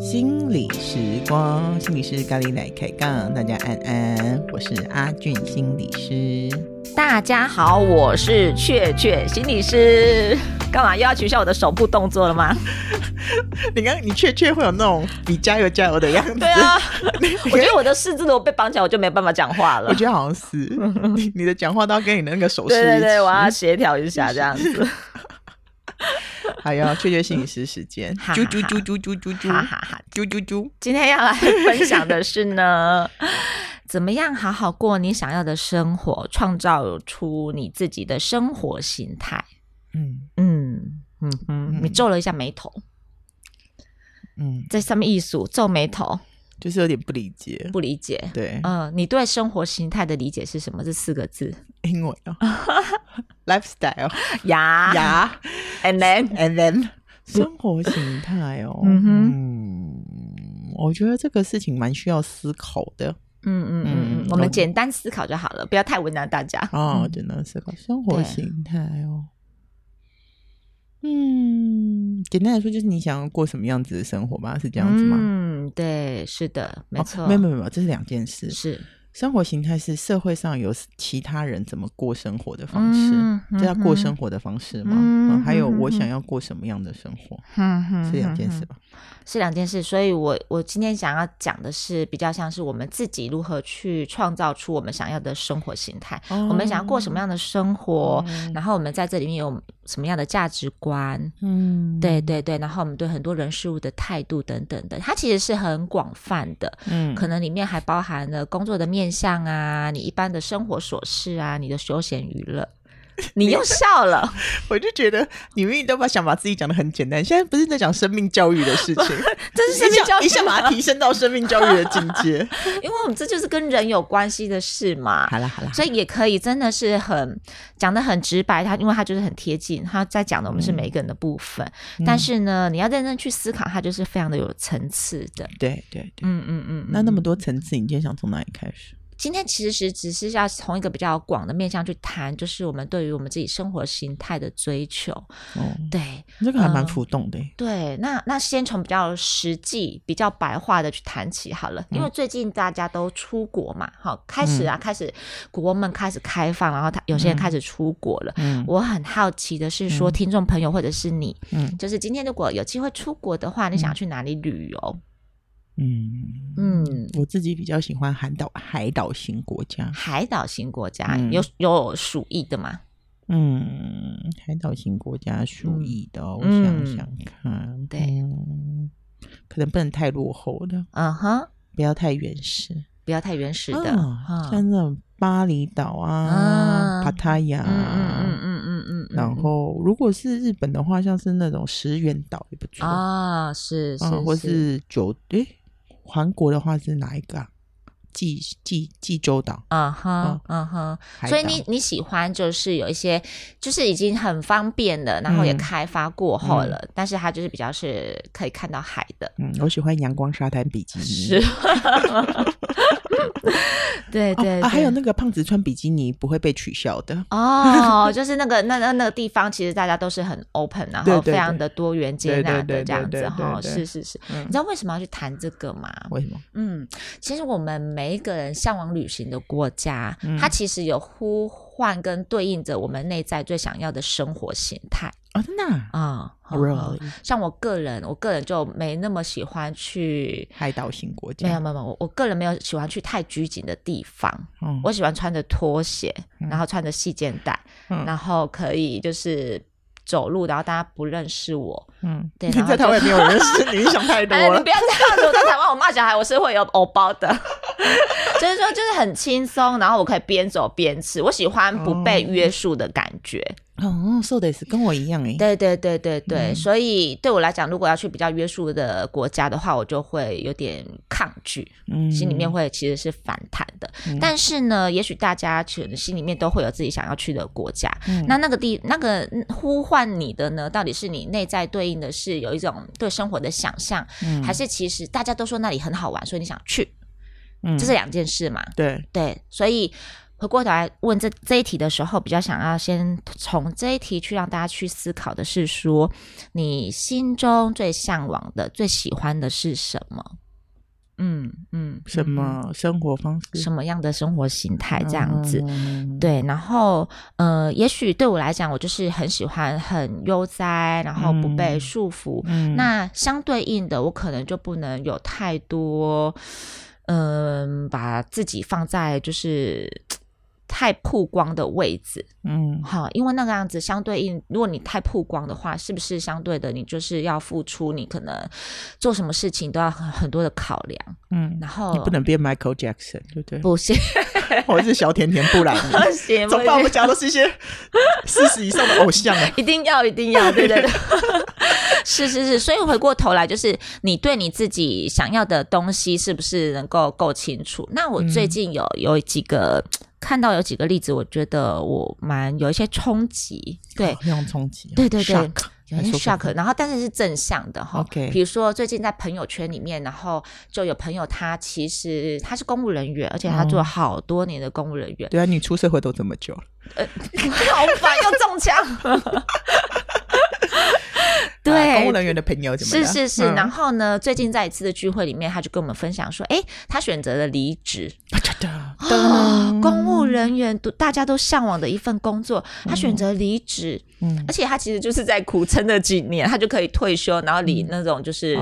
心理时光，心理师咖喱来开杠，大家安安，我是阿俊心理师。大家好，我是雀雀心理师。干嘛又要取消我的手部动作了吗？你刚你确确会有那种你加油加油的样子。对啊，我觉得我的四肢如果被绑起来，我就没办法讲话了。我觉得好像是 你你的讲话都要跟你的那个手势，对对对，我要协调一下这样子。还要，雀雀心理师时间，啾啾啾啾啾啾啾，哈哈哈，啾啾啾。今天要来分享的是呢，怎么样好好过你想要的生活，创造出你自己的生活形态。嗯嗯嗯嗯，你皱了一下眉头，嗯，在上面艺术皱眉头，就是有点不理解，不理解。对，嗯，你对生活形态的理解是什么？这四个字，英文哦。lifestyle 呀。呀，and then and then 生活形态哦，嗯哼，我觉得这个事情蛮需要思考的，嗯嗯嗯，我们简单思考就好了，不要太为难大家。哦，简单思考。生活形态哦，嗯，简单来说就是你想要过什么样子的生活吧，是这样子吗？嗯，对，是的，没错，没有没有没有，这是两件事，是。生活形态是社会上有其他人怎么过生活的方式，这叫、嗯、过生活的方式吗？还有我想要过什么样的生活，嗯、是两件事吧？是两件事。所以我我今天想要讲的是比较像是我们自己如何去创造出我们想要的生活形态，哦、我们想要过什么样的生活，嗯、然后我们在这里面有什么样的价值观，嗯，对对对，然后我们对很多人事物的态度等等的，它其实是很广泛的，嗯，可能里面还包含了工作的面向啊，你一般的生活琐事啊，你的休闲娱乐。你又笑了，我就觉得你明明都把想把自己讲的很简单，现在不是在讲生命教育的事情，这是生命教育，一下把它提升到生命教育的境界，因为我们这就是跟人有关系的事嘛。好了好了，所以也可以真的是很讲的很直白，他因为他就是很贴近，他在讲的我们是每一个人的部分，嗯、但是呢，你要认真去思考，它就是非常的有层次的。对对对，嗯嗯嗯，那那么多层次，你今天想从哪里开始？今天其实只是要从一个比较广的面向去谈，就是我们对于我们自己生活形态的追求。哦，对，这个还蛮浮动的。嗯、对，那那先从比较实际、比较白话的去谈起好了。因为最近大家都出国嘛，好、嗯，开始啊，开始国门开始开放，然后他有些人开始出国了。嗯，我很好奇的是说，听众朋友或者是你，嗯，就是今天如果有机会出国的话，你想要去哪里旅游？嗯嗯，我自己比较喜欢海岛海岛型国家。海岛型国家有有鼠疫的吗？嗯，海岛型国家鼠疫的，我想想看，对，可能不能太落后的，嗯哼，不要太原始，不要太原始的，像那种巴厘岛啊、帕塔亚，嗯嗯嗯嗯，然后如果是日本的话，像是那种石垣岛也不错。啊，是是，或是九诶。韩国的话是哪一个啊？济济济州岛。嗯哼，嗯哼。所以你你喜欢就是有一些，就是已经很方便了，然后也开发过后了，嗯、但是它就是比较是可以看到海的。嗯，我喜欢阳光沙滩比基尼。是。对 对，还有那个胖子穿比基尼不会被取笑的哦，就是那个那那那个地方，其实大家都是很 open，然后非常的多元接纳的这样子哈，是是是。你知道为什么要去谈这个吗？为什么？嗯，其实我们每一个人向往旅行的国家，它其实有呼唤跟对应着我们内在最想要的生活形态。哦，真的啊，Really？像我个人，我个人就没那么喜欢去海岛型国家。没有没有，我我个人没有喜欢去太拘谨的地方。嗯，我喜欢穿着拖鞋，然后穿着细肩带，然后可以就是走路，然后大家不认识我。嗯，对。在台湾也没有人认识 你，想太多了。你不要这样子，我在台湾我骂小孩，我是会有偶包的。就是说，就是很轻松，然后我可以边走边吃。我喜欢不被约束的感觉。哦，说的是跟我一样哎。对对对对对，嗯、所以对我来讲，如果要去比较约束的国家的话，我就会有点抗拒，嗯，心里面会其实是反弹的。嗯、但是呢，也许大家其实心里面都会有自己想要去的国家。嗯、那那个地那个呼唤你的呢，到底是你内在对应的是有一种对生活的想象，嗯、还是其实大家都说那里很好玩，所以你想去？嗯，这是两件事嘛。对对，所以。回过头来问这这一题的时候，比较想要先从这一题去让大家去思考的是说，你心中最向往的、最喜欢的是什么？嗯嗯，什么生活方式？什么样的生活形态？这样子，嗯、对。然后，呃，也许对我来讲，我就是很喜欢很悠哉，然后不被束缚。嗯、那相对应的，我可能就不能有太多，嗯、呃，把自己放在就是。太曝光的位置，嗯，好，因为那个样子相对应，如果你太曝光的话，是不是相对的，你就是要付出，你可能做什么事情都要很很多的考量，嗯，然后你不能变 Michael Jackson，对不对？不行，我是小甜甜布兰妮，不行，总把我们讲的是一些四十以上的偶像啊，一定要，一定要，对对？对，是是是，所以回过头来，就是你对你自己想要的东西是不是能够够清楚？那我最近有有几个。看到有几个例子，我觉得我蛮有一些冲击，对，非常冲击，对对对，有些 shock，然后但是是正向的哈。OK，比如说最近在朋友圈里面，然后就有朋友他其实他是公务人员，而且他做了好多年的公务人员。对啊，你出社会都这么久了，呃，好烦，又中枪。对，公务人员的朋友怎么样？是是是，然后呢，最近在一次的聚会里面，他就跟我们分享说，哎，他选择了离职。公务人员都大家都向往的一份工作，他选择离职，嗯，而且他其实就是在苦撑了几年，他就可以退休，然后领那种就是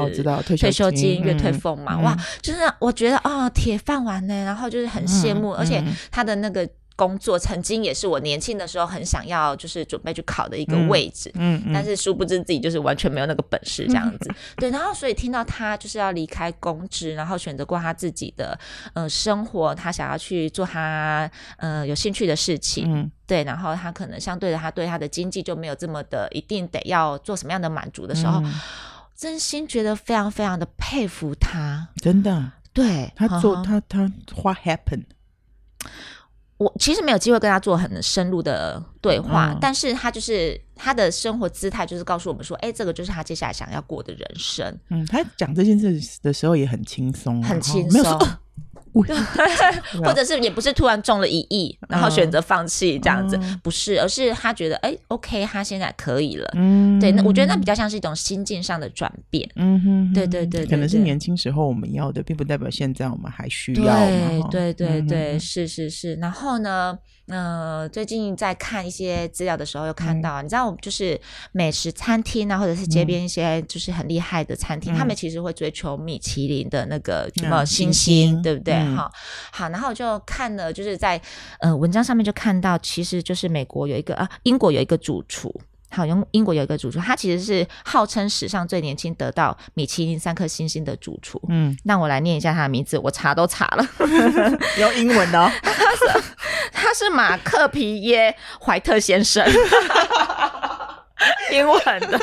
退休金、月退俸嘛，哇，就是我觉得哦，铁饭碗呢，然后就是很羡慕，而且他的那个。工作曾经也是我年轻的时候很想要，就是准备去考的一个位置，嗯，嗯，但是殊不知自己就是完全没有那个本事这样子，嗯、对，然后所以听到他就是要离开公职，然后选择过他自己的呃生活，他想要去做他呃有兴趣的事情，嗯，对，然后他可能相对的，他对他的经济就没有这么的一定得要做什么样的满足的时候，嗯、真心觉得非常非常的佩服他，真的，对他做他他 What happened？我其实没有机会跟他做很深入的对话，嗯、但是他就是他的生活姿态，就是告诉我们说，哎，这个就是他接下来想要过的人生。嗯，他讲这件事的时候也很轻松，很轻松。对，或者是也不是突然中了一亿，然后选择放弃这样子，不是，而是他觉得哎，OK，他现在可以了。嗯，对，那我觉得那比较像是一种心境上的转变。嗯哼，对对对，可能是年轻时候我们要的，并不代表现在我们还需要。对对对对，是是是。然后呢，呃，最近在看一些资料的时候，又看到，你知道，就是美食餐厅啊，或者是街边一些就是很厉害的餐厅，他们其实会追求米其林的那个什么星星，对不对？哈，好，然后就看了，就是在呃文章上面就看到，其实就是美国有一个啊，英国有一个主厨，好，用英国有一个主厨，他其实是号称史上最年轻得到米其林三颗星星的主厨。嗯，那我来念一下他的名字，我查都查了，用英文的哦，他 是他是马克皮耶怀特先生，英文的。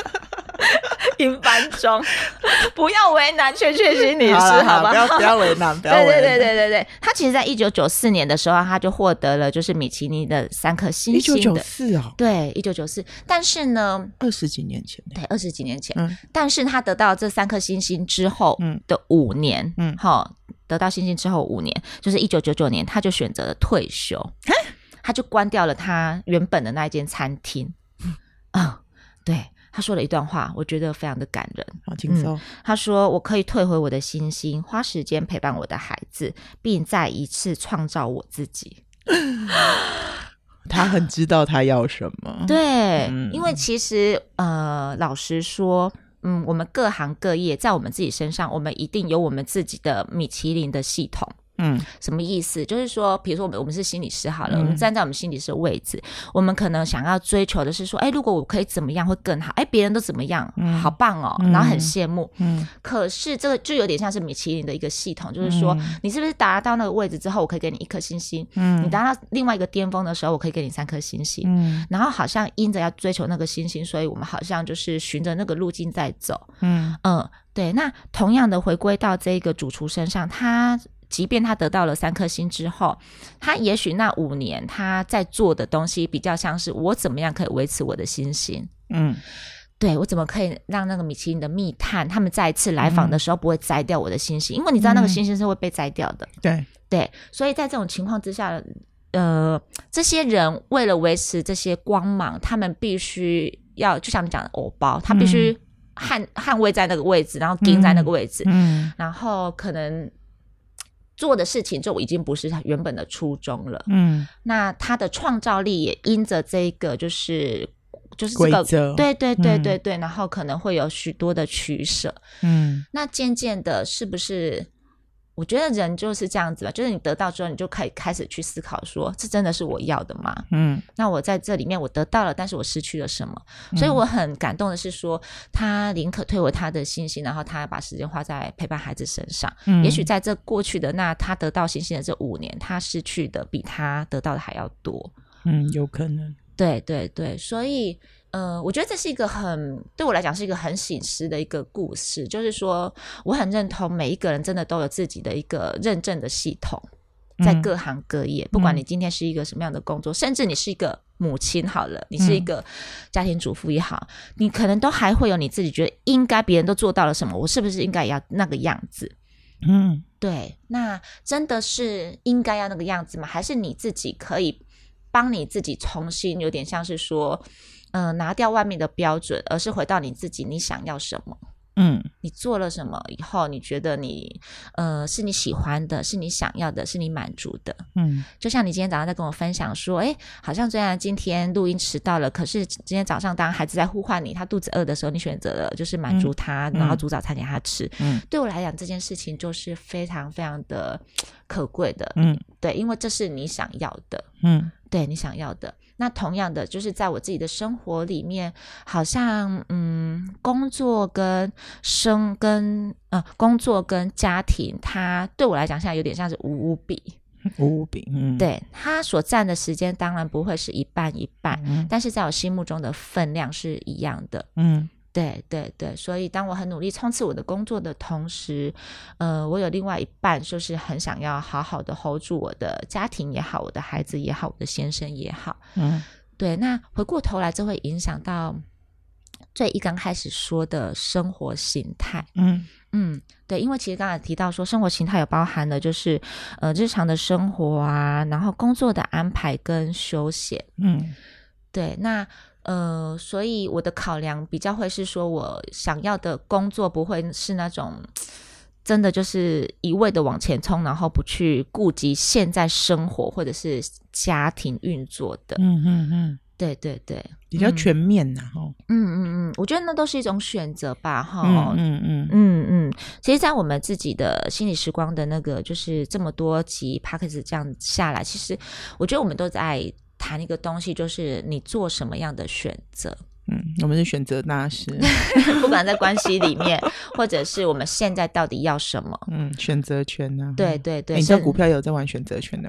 英翻中，不要为难雀雀心女士，好吧？不要 不要为难，不要为难。对对对对对对，他其实在一九九四年的时候，他就获得了就是米其林的三颗星星的。一九九四啊？对，一九九四。但是呢，二十几年前，对，二十几年前。嗯。但是他得到这三颗星星之后，嗯，的五年，嗯，好，得到星星之后五年，就是一九九九年，他就选择了退休，他就关掉了他原本的那一间餐厅。啊，对。他说了一段话，我觉得非常的感人，好轻松。他说：“我可以退回我的星星，花时间陪伴我的孩子，并再一次创造我自己。”他很知道他要什么。对，嗯、因为其实呃，老实说，嗯，我们各行各业在我们自己身上，我们一定有我们自己的米其林的系统。嗯，什么意思？就是说，比如说我们我们是心理师好了，嗯、我们站在我们心理师的位置，我们可能想要追求的是说，哎，如果我可以怎么样会更好？哎，别人都怎么样？嗯、好棒哦，然后很羡慕。嗯，可是这个就有点像是米其林的一个系统，就是说，嗯、你是不是达到那个位置之后，我可以给你一颗星星？嗯，你达到另外一个巅峰的时候，我可以给你三颗星星。嗯，然后好像因着要追求那个星星，所以我们好像就是循着那个路径在走。嗯嗯，对。那同样的回归到这个主厨身上，他。即便他得到了三颗星之后，他也许那五年他在做的东西比较像是我怎么样可以维持我的星星？嗯，对，我怎么可以让那个米其林的密探他们再一次来访的时候不会摘掉我的星星？因为你知道那个星星是会被摘掉的。对、嗯、对，所以在这种情况之下。呃，这些人为了维持这些光芒，他们必须要，就像你讲的偶包，他必须捍、嗯、捍卫在那个位置，然后盯在那个位置，嗯，然后可能做的事情就已经不是他原本的初衷了，嗯，那他的创造力也因着这个就是。就是这个，对对对对对，嗯、然后可能会有许多的取舍，嗯，那渐渐的，是不是？我觉得人就是这样子吧，就是你得到之后，你就可以开始去思考说，说这真的是我要的吗？嗯，那我在这里面我得到了，但是我失去了什么？嗯、所以我很感动的是说，他宁可退回他的信心，然后他把时间花在陪伴孩子身上。嗯，也许在这过去的那他得到信心的这五年，他失去的比他得到的还要多。嗯，有可能。对对对，所以，呃，我觉得这是一个很对我来讲是一个很醒思的一个故事，就是说，我很认同每一个人真的都有自己的一个认证的系统，在各行各业，嗯、不管你今天是一个什么样的工作，嗯、甚至你是一个母亲好了，你是一个家庭主妇也好，嗯、你可能都还会有你自己觉得应该别人都做到了什么，我是不是应该也要那个样子？嗯，对，那真的是应该要那个样子吗？还是你自己可以？帮你自己重新，有点像是说，嗯、呃，拿掉外面的标准，而是回到你自己，你想要什么？嗯，你做了什么以后，你觉得你，呃，是你喜欢的，是你想要的，是你满足的？嗯，就像你今天早上在跟我分享说，诶，好像虽然今天录音迟到了，可是今天早上当孩子在呼唤你，他肚子饿的时候，你选择了就是满足他，嗯、然后煮早餐给他吃。嗯，对我来讲，这件事情就是非常非常的 可贵的。嗯，对，因为这是你想要的。嗯。对你想要的，那同样的，就是在我自己的生活里面，好像嗯，工作跟生跟呃，工作跟家庭，它对我来讲现在有点像是五五比，五五比，嗯，对，他所占的时间当然不会是一半一半，嗯，但是在我心目中的分量是一样的，嗯。对对对，所以当我很努力冲刺我的工作的同时，呃，我有另外一半就是很想要好好的 hold 住我的家庭也好，我的孩子也好，我的先生也好。嗯，对。那回过头来，这会影响到最一刚开始说的生活形态。嗯嗯，对，因为其实刚才提到说生活形态有包含的就是呃日常的生活啊，然后工作的安排跟休闲。嗯，对，那。呃，所以我的考量比较会是说，我想要的工作不会是那种真的就是一味的往前冲，然后不去顾及现在生活或者是家庭运作的。嗯嗯嗯，对对对，比较全面呐，哈。嗯嗯嗯，我觉得那都是一种选择吧，哈。嗯嗯嗯嗯嗯，其实，在我们自己的心理时光的那个，就是这么多集 Podcast 这样下来，其实我觉得我们都在。谈一个东西，就是你做什么样的选择。嗯，我们是选择大师，不管在关系里面，或者是我们现在到底要什么。嗯，选择权呢、啊？对对对，你知道股票有在玩选择权的。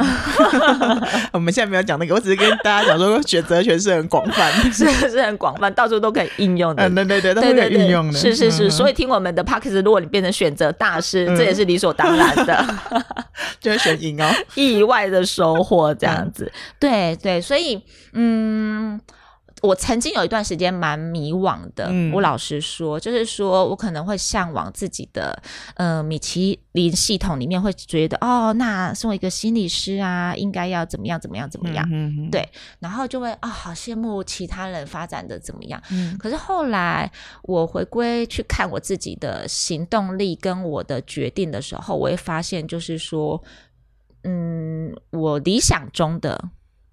我们现在没有讲那个，我只是跟大家讲说，选择权是很广泛，是是很广泛，到处都可以应用的。嗯，对对对，都可以运用的。是是是，所以听我们的 Podcast，如果你变成选择大师，这也是理所当然的，就是选赢哦，意外的收获这样子。对对，所以嗯。我曾经有一段时间蛮迷惘的，嗯、我老实说，就是说我可能会向往自己的呃米其林系统里面，会觉得哦，那身为一个心理师啊，应该要怎么样怎么样怎么样，嗯、哼哼对，然后就会啊、哦，好羡慕其他人发展的怎么样。嗯、可是后来我回归去看我自己的行动力跟我的决定的时候，我会发现，就是说，嗯，我理想中的。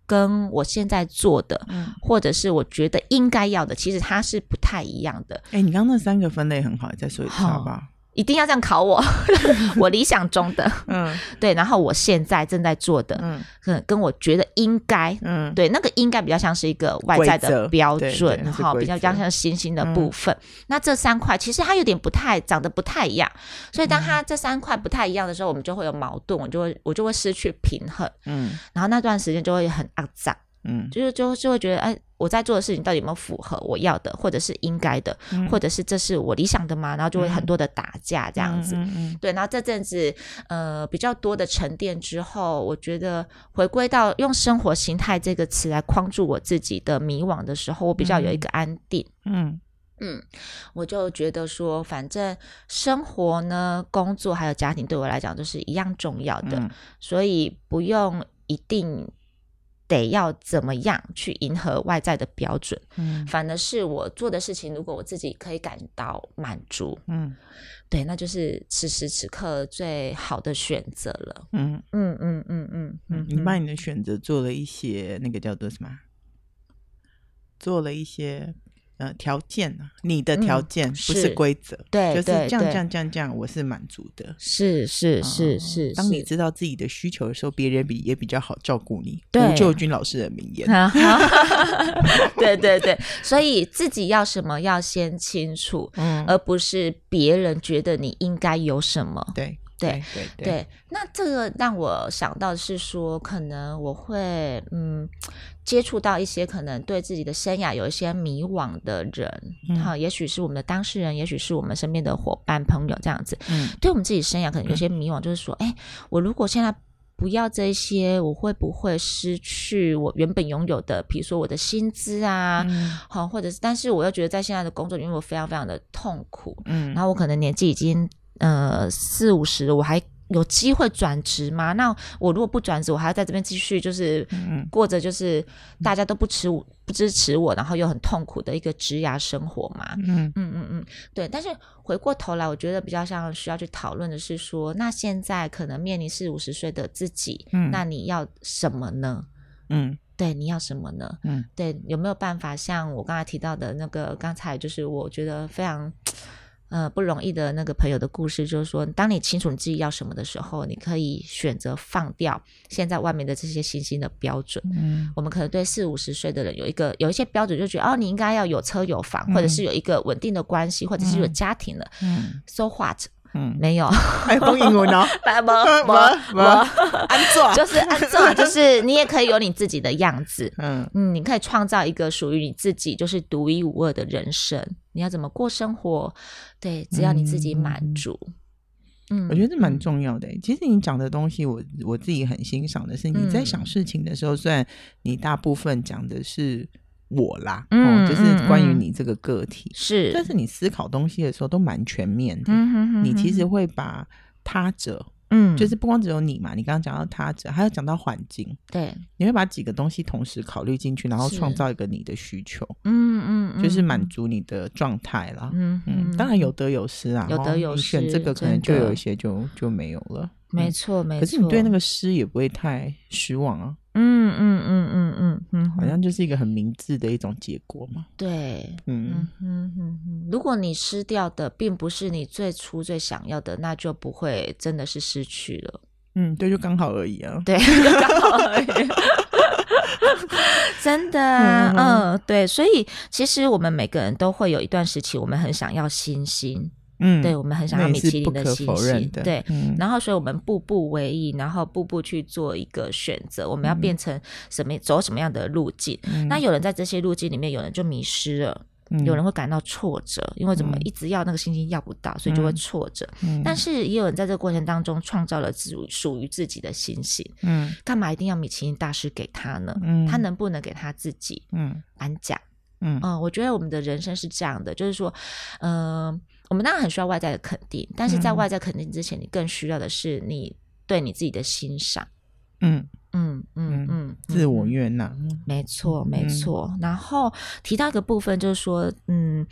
跟我现在做的，嗯、或者是我觉得应该要的，其实它是不太一样的。哎、欸，你刚刚那三个分类很好，再说一次好吧？一定要这样考我，我理想中的，嗯，对，然后我现在正在做的，嗯，跟我觉得应该，嗯，对，那个应该比较像是一个外在的标准，哈，比较像像星星的部分。嗯、那这三块其实它有点不太长得不太一样，所以当它这三块不太一样的时候，我们就会有矛盾，我就会我就会失去平衡，嗯，然后那段时间就会很肮脏。嗯，就是就就会觉得，哎，我在做的事情到底有没有符合我要的，或者是应该的，嗯、或者是这是我理想的吗？然后就会很多的打架这样子。嗯嗯嗯、对，然后这阵子呃比较多的沉淀之后，我觉得回归到用生活形态这个词来框住我自己的迷惘的时候，我比较有一个安定。嗯嗯，我就觉得说，反正生活呢、工作还有家庭对我来讲都是一样重要的，嗯、所以不用一定。得要怎么样去迎合外在的标准，嗯，反而是我做的事情，如果我自己可以感到满足，嗯，对，那就是此时此刻最好的选择了，嗯。嗯嗯嗯嗯嗯，你把你的选择做了一些那个叫做什么？做了一些。呃，条件啊，你的条件不是规则，对，就是这样这样这样这样，我是满足的。是是是是，当你知道自己的需求的时候，别人比也比较好照顾你。吴救军老师的名言。对对对，所以自己要什么要先清楚，嗯，而不是别人觉得你应该有什么。对。对对那这个让我想到的是说，可能我会嗯接触到一些可能对自己的生涯有一些迷惘的人，哈、嗯，也许是我们的当事人，也许是我们身边的伙伴朋友这样子。嗯，对我们自己生涯可能有些迷惘，就是说，哎、嗯，我如果现在不要这些，我会不会失去我原本拥有的，比如说我的薪资啊，好、嗯，或者是，但是我又觉得在现在的工作里面我非常非常的痛苦，嗯，然后我可能年纪已经。呃，四五十，我还有机会转职吗？那我如果不转职，我还要在这边继续，就是过着就是大家都不持我、不支持我，然后又很痛苦的一个职涯生活嘛？嗯嗯嗯嗯，对。但是回过头来，我觉得比较像需要去讨论的是说，那现在可能面临四五十岁的自己，嗯，那你要什么呢？嗯，对，你要什么呢？嗯，对，有没有办法像我刚才提到的那个，刚才就是我觉得非常。呃，不容易的那个朋友的故事，就是说，当你清楚你自己要什么的时候，你可以选择放掉现在外面的这些新兴的标准。嗯，我们可能对四五十岁的人有一个有一些标准，就觉得哦，你应该要有车有房，嗯、或者是有一个稳定的关系，或者是有家庭了。嗯，So what？嗯，没有，还讲英文哦，不不 不不，安坐就是安坐，就是你也可以有你自己的样子，嗯嗯，你可以创造一个属于你自己，就是独一无二的人生。你要怎么过生活？对，只要你自己满足。嗯，我觉得这蛮重要的。其实你讲的东西我，我我自己很欣赏的是，你在想事情的时候，虽然你大部分讲的是。我啦，嗯，就是关于你这个个体。是，但是你思考东西的时候都蛮全面的。嗯哼哼哼，你其实会把他者，嗯，就是不光只有你嘛，你刚刚讲到他者，还有讲到环境，对，你会把几个东西同时考虑进去，然后创造一个你的需求，嗯嗯，嗯，就是满足你的状态啦。嗯嗯，当然有得有失啊，有得有失，选这个可能就有一些就就没有了。没错，没错。可是你对那个失也不会太失望啊。嗯嗯嗯嗯嗯嗯，好像就是一个很明智的一种结果嘛。对，嗯嗯嗯嗯。如果你失掉的并不是你最初最想要的，那就不会真的是失去了。嗯，对，就刚好而已啊。对，就 刚好而已。真的啊，嗯，对。所以其实我们每个人都会有一段时期，我们很想要星星。嗯，对，我们很想要米其林的星星，对、嗯，然后所以我们步步为营，然后步步去做一个选择，我们要变成什么，嗯、走什么样的路径，嗯？那有人在这些路径里面，有人就迷失了，嗯、有人会感到挫折，因为怎么一直要那个星星要不到，嗯、所以就会挫折，嗯。但是也有人在这个过程当中创造了自属于自己的星星。嗯，干嘛一定要米其林大师给他呢？嗯，他能不能给他自己？嗯，颁奖。嗯，嗯，我觉得我们的人生是这样的，就是说，嗯、呃。我们当然很需要外在的肯定，但是在外在肯定之前，你更需要的是你对你自己的欣赏。嗯嗯嗯嗯，自我悦纳。没错没错、嗯。然后提到一个部分，就是说，嗯，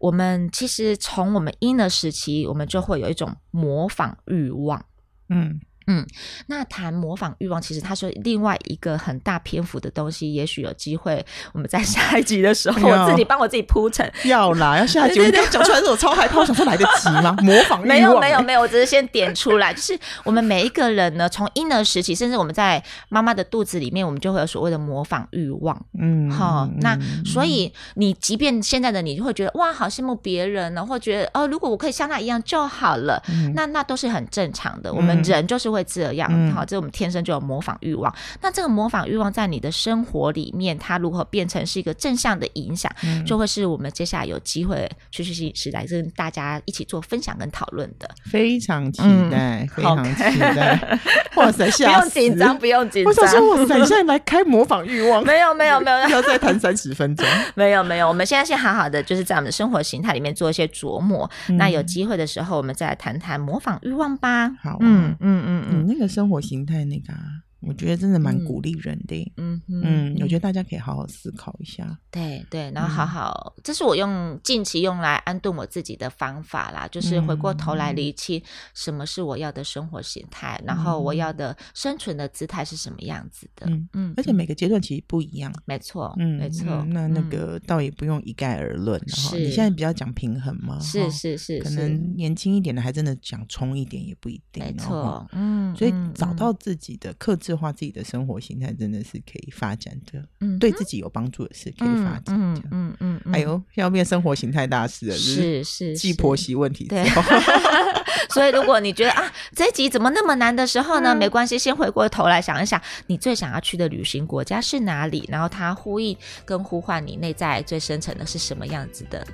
我们其实从我们婴儿时期，我们就会有一种模仿欲望。嗯。嗯，那谈模仿欲望，其实它是另外一个很大篇幅的东西。也许有机会，我们在 下一集的时候，我自己帮我自己铺陈。要啦，要下一集。讲出来的时候，我超害怕，我想说来得及吗？模仿欲望、欸？没有，没有，没有，我只是先点出来。就是我们每一个人呢，从婴儿时期，甚至我们在妈妈的肚子里面，我们就会有所谓的模仿欲望。嗯，好，那所以你即便现在的你，就会觉得哇，好羡慕别人呢，或觉得哦，如果我可以像他一样就好了。嗯、那那都是很正常的。我们人就是会。会这样，好，这我们天生就有模仿欲望。那这个模仿欲望在你的生活里面，它如何变成是一个正向的影响，嗯、就会是我们接下来有机会去去去是来跟大家一起做分享跟讨论的。非常期待，嗯、非常期待。哇塞，不用紧张，不用紧张。我想说，我等一下来开模仿欲望。没有，没有，没有，要再谈三十分钟。没有，没有。我们现在先好好的，就是在我们的生活形态里面做一些琢磨。嗯、那有机会的时候，我们再来谈谈模仿欲望吧。好、啊，嗯嗯嗯。嗯，你那个生活形态那个啊，我觉得真的蛮鼓励人的。嗯嗯嗯，我觉得大家可以好好思考一下。对对，然后好好，这是我用近期用来安顿我自己的方法啦，就是回过头来厘清什么是我要的生活形态，然后我要的生存的姿态是什么样子的。嗯嗯，而且每个阶段其实不一样。没错，嗯，没错。那那个倒也不用一概而论。是，你现在比较讲平衡吗？是是是，可能年轻一点的还真的讲冲一点也不一定。没错，嗯，所以找到自己的克制化自己的生活形态，真的是可以发展的，嗯，对自己有帮助的是可以发展的，嗯嗯，哎呦，要变生活形态大师了，是是，继婆媳问题，对。所以如果你觉得啊，这一集怎么那么难的时候呢，没关系，先回过头来想一想，你最想要去的旅行国家是哪里？然后它呼应跟呼唤你内在最深层的是什么样子的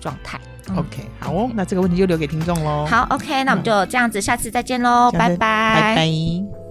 状态？OK，好哦，那这个问题就留给听众喽。好，OK，那我们就这样子，下次再见喽，拜拜，拜拜。